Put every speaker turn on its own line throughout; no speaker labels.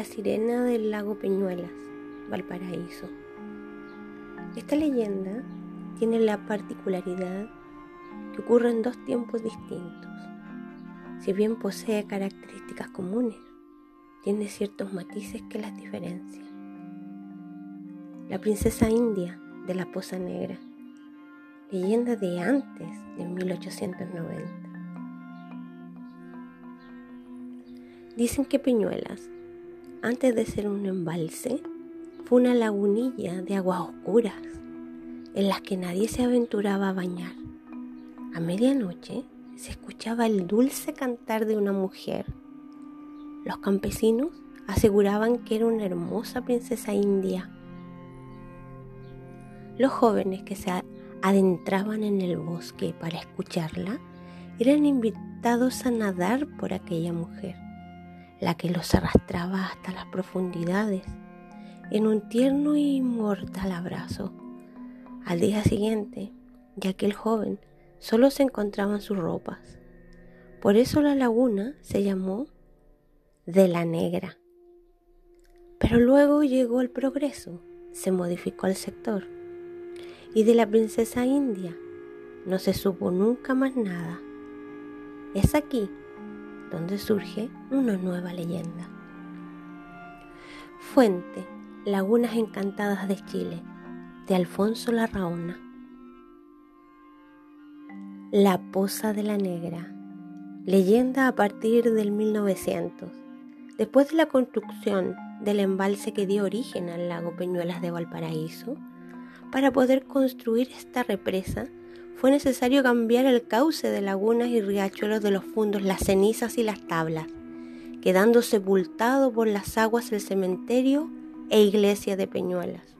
La sirena del lago Peñuelas, Valparaíso. Esta leyenda tiene la particularidad que ocurre en dos tiempos distintos. Si bien posee características comunes, tiene ciertos matices que las diferencian. La princesa india de la Poza Negra, leyenda de antes de 1890. Dicen que Peñuelas antes de ser un embalse, fue una lagunilla de aguas oscuras en las que nadie se aventuraba a bañar. A medianoche se escuchaba el dulce cantar de una mujer. Los campesinos aseguraban que era una hermosa princesa india. Los jóvenes que se adentraban en el bosque para escucharla eran invitados a nadar por aquella mujer la que los arrastraba hasta las profundidades en un tierno y inmortal abrazo. Al día siguiente, ya que el joven solo se encontraba en sus ropas. Por eso la laguna se llamó de la negra. Pero luego llegó el progreso, se modificó el sector. Y de la princesa india no se supo nunca más nada. Es aquí donde surge una nueva leyenda. Fuente, Lagunas Encantadas de Chile, de Alfonso Larraona. La Poza de la Negra, leyenda a partir del 1900, después de la construcción del embalse que dio origen al lago Peñuelas de Valparaíso, para poder construir esta represa fue necesario cambiar el cauce de lagunas y riachuelos de los fundos, las cenizas y las tablas, quedando sepultado por las aguas el cementerio e iglesia de Peñuelas.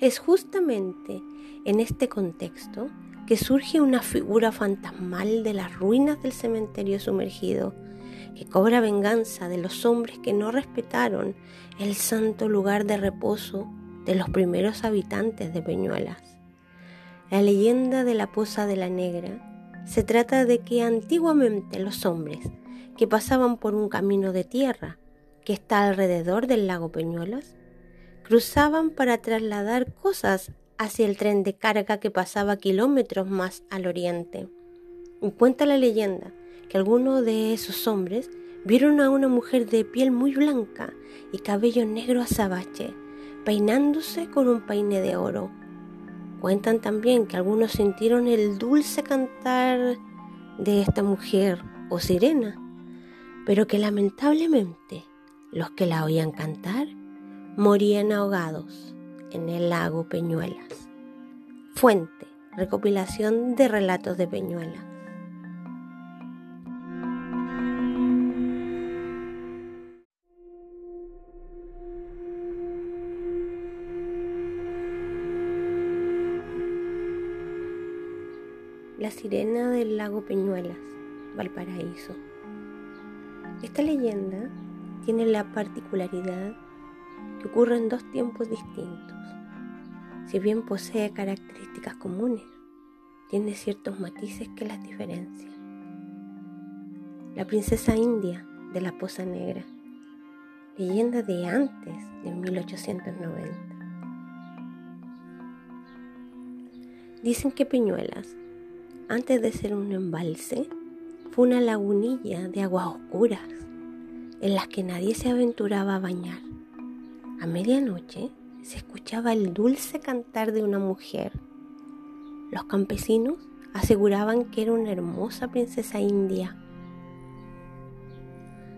Es justamente en este contexto que surge una figura fantasmal de las ruinas del cementerio sumergido, que cobra venganza de los hombres que no respetaron el santo lugar de reposo de los primeros habitantes de Peñuelas. La leyenda de la Poza de la Negra se trata de que antiguamente los hombres que pasaban por un camino de tierra que está alrededor del lago Peñuelas cruzaban para trasladar cosas hacia el tren de carga que pasaba kilómetros más al oriente. Y cuenta la leyenda que algunos de esos hombres vieron a una mujer de piel muy blanca y cabello negro azabache, peinándose con un peine de oro Cuentan también que algunos sintieron el dulce cantar de esta mujer o sirena, pero que lamentablemente los que la oían cantar morían ahogados en el lago Peñuelas. Fuente, recopilación de relatos de Peñuelas. La sirena del lago Peñuelas, Valparaíso. Esta leyenda tiene la particularidad que ocurre en dos tiempos distintos. Si bien posee características comunes, tiene ciertos matices que las diferencian. La princesa india de la Poza Negra, leyenda de antes de 1890. Dicen que Peñuelas antes de ser un embalse, fue una lagunilla de aguas oscuras en las que nadie se aventuraba a bañar. A medianoche se escuchaba el dulce cantar de una mujer. Los campesinos aseguraban que era una hermosa princesa india.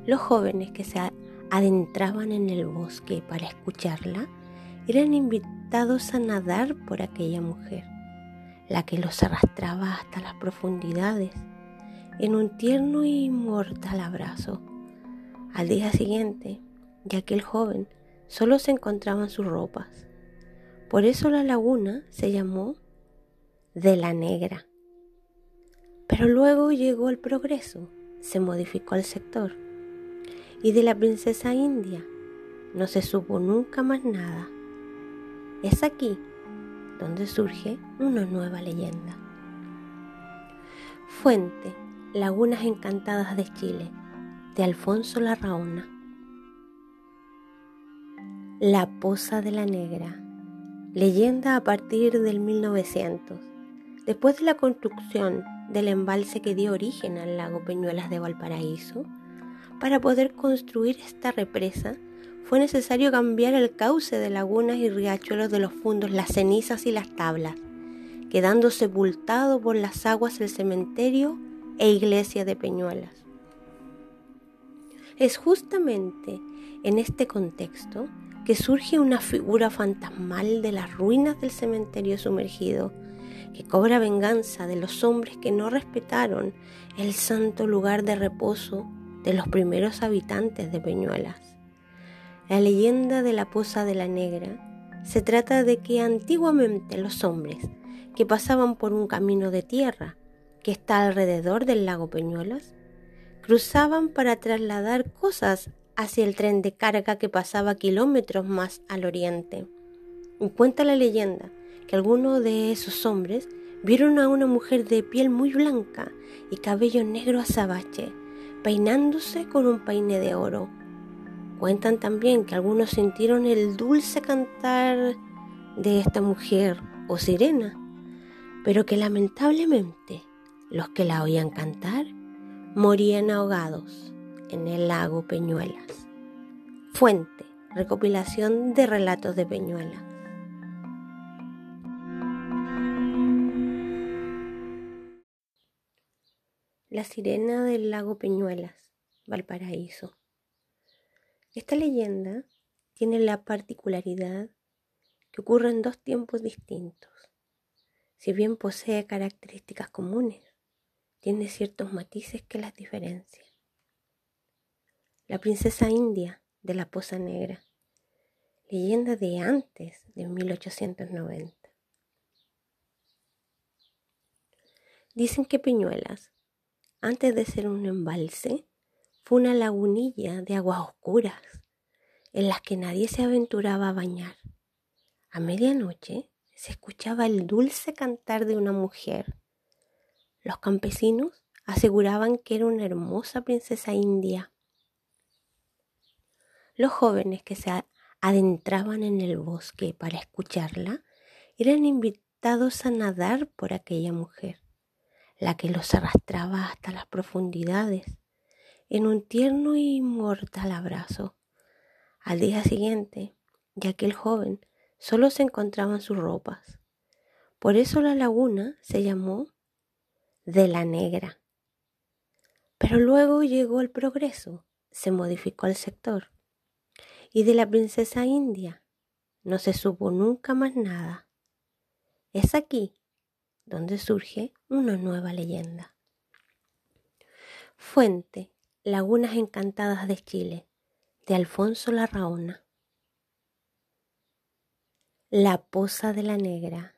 Los jóvenes que se adentraban en el bosque para escucharla eran invitados a nadar por aquella mujer la que los arrastraba hasta las profundidades en un tierno y inmortal abrazo. Al día siguiente, ya que el joven solo se encontraba en sus ropas. Por eso la laguna se llamó de la negra. Pero luego llegó el progreso, se modificó el sector. Y de la princesa india no se supo nunca más nada. Es aquí donde surge una nueva leyenda. Fuente, Lagunas Encantadas de Chile, de Alfonso Larraona. La Poza de la Negra. Leyenda a partir del 1900. Después de la construcción del embalse que dio origen al lago Peñuelas de Valparaíso, para poder construir esta represa fue necesario cambiar el cauce de lagunas y riachuelos de los fundos, las cenizas y las tablas, quedando sepultado por las aguas el cementerio e iglesia de Peñuelas. Es justamente en este contexto que surge una figura fantasmal de las ruinas del cementerio sumergido, que cobra venganza de los hombres que no respetaron el santo lugar de reposo de los primeros habitantes de Peñuelas. La leyenda de la Poza de la Negra se trata de que antiguamente los hombres que pasaban por un camino de tierra que está alrededor del lago Peñuelas cruzaban para trasladar cosas hacia el tren de carga que pasaba kilómetros más al oriente. Y cuenta la leyenda que algunos de esos hombres vieron a una mujer de piel muy blanca y cabello negro azabache, peinándose con un peine de oro. Cuentan también que algunos sintieron el dulce cantar de esta mujer o sirena, pero que lamentablemente los que la oían cantar morían ahogados en el lago Peñuelas. Fuente, recopilación de relatos de Peñuelas. La sirena del lago Peñuelas, Valparaíso. Esta leyenda tiene la particularidad que ocurre en dos tiempos distintos. Si bien posee características comunes, tiene ciertos matices que las diferencian la princesa india de la Poza Negra, leyenda de antes de 1890. Dicen que Peñuelas, antes de ser un embalse, fue una lagunilla de aguas oscuras en las que nadie se aventuraba a bañar. A medianoche se escuchaba el dulce cantar de una mujer. Los campesinos aseguraban que era una hermosa princesa india los jóvenes que se adentraban en el bosque para escucharla eran invitados a nadar por aquella mujer, la que los arrastraba hasta las profundidades en un tierno y mortal abrazo. Al día siguiente, ya aquel joven solo se encontraban sus ropas. Por eso la laguna se llamó de la negra. Pero luego llegó el progreso, se modificó el sector y de la princesa india no se supo nunca más nada. Es aquí donde surge una nueva leyenda. Fuente, Lagunas Encantadas de Chile, de Alfonso Larraona. La Poza de la Negra,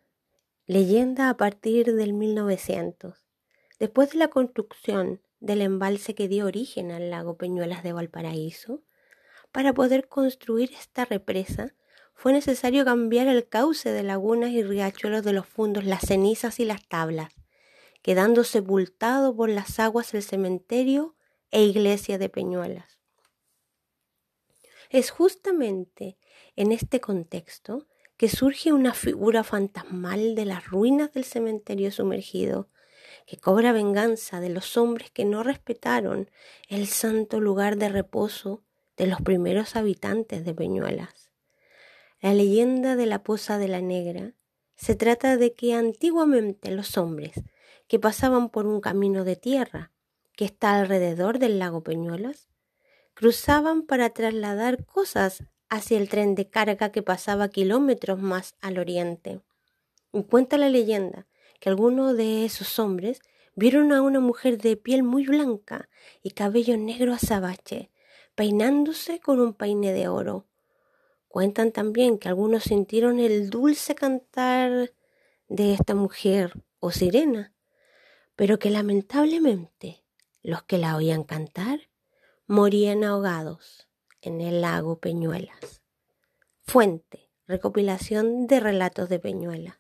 leyenda a partir del 1900. Después de la construcción del embalse que dio origen al lago Peñuelas de Valparaíso, para poder construir esta represa fue necesario cambiar el cauce de lagunas y riachuelos de los fundos, las cenizas y las tablas, quedando sepultado por las aguas el cementerio e iglesia de Peñuelas. Es justamente en este contexto que surge una figura fantasmal de las ruinas del cementerio sumergido, que cobra venganza de los hombres que no respetaron el santo lugar de reposo de los primeros habitantes de Peñuelas. La leyenda de la Poza de la Negra se trata de que antiguamente los hombres que pasaban por un camino de tierra que está alrededor del lago Peñuelas cruzaban para trasladar cosas hacia el tren de carga que pasaba kilómetros más al oriente. Y cuenta la leyenda que algunos de esos hombres vieron a una mujer de piel muy blanca y cabello negro azabache peinándose con un peine de oro. Cuentan también que algunos sintieron el dulce cantar de esta mujer o sirena, pero que lamentablemente los que la oían cantar morían ahogados en el lago Peñuelas. Fuente, recopilación de relatos de Peñuelas.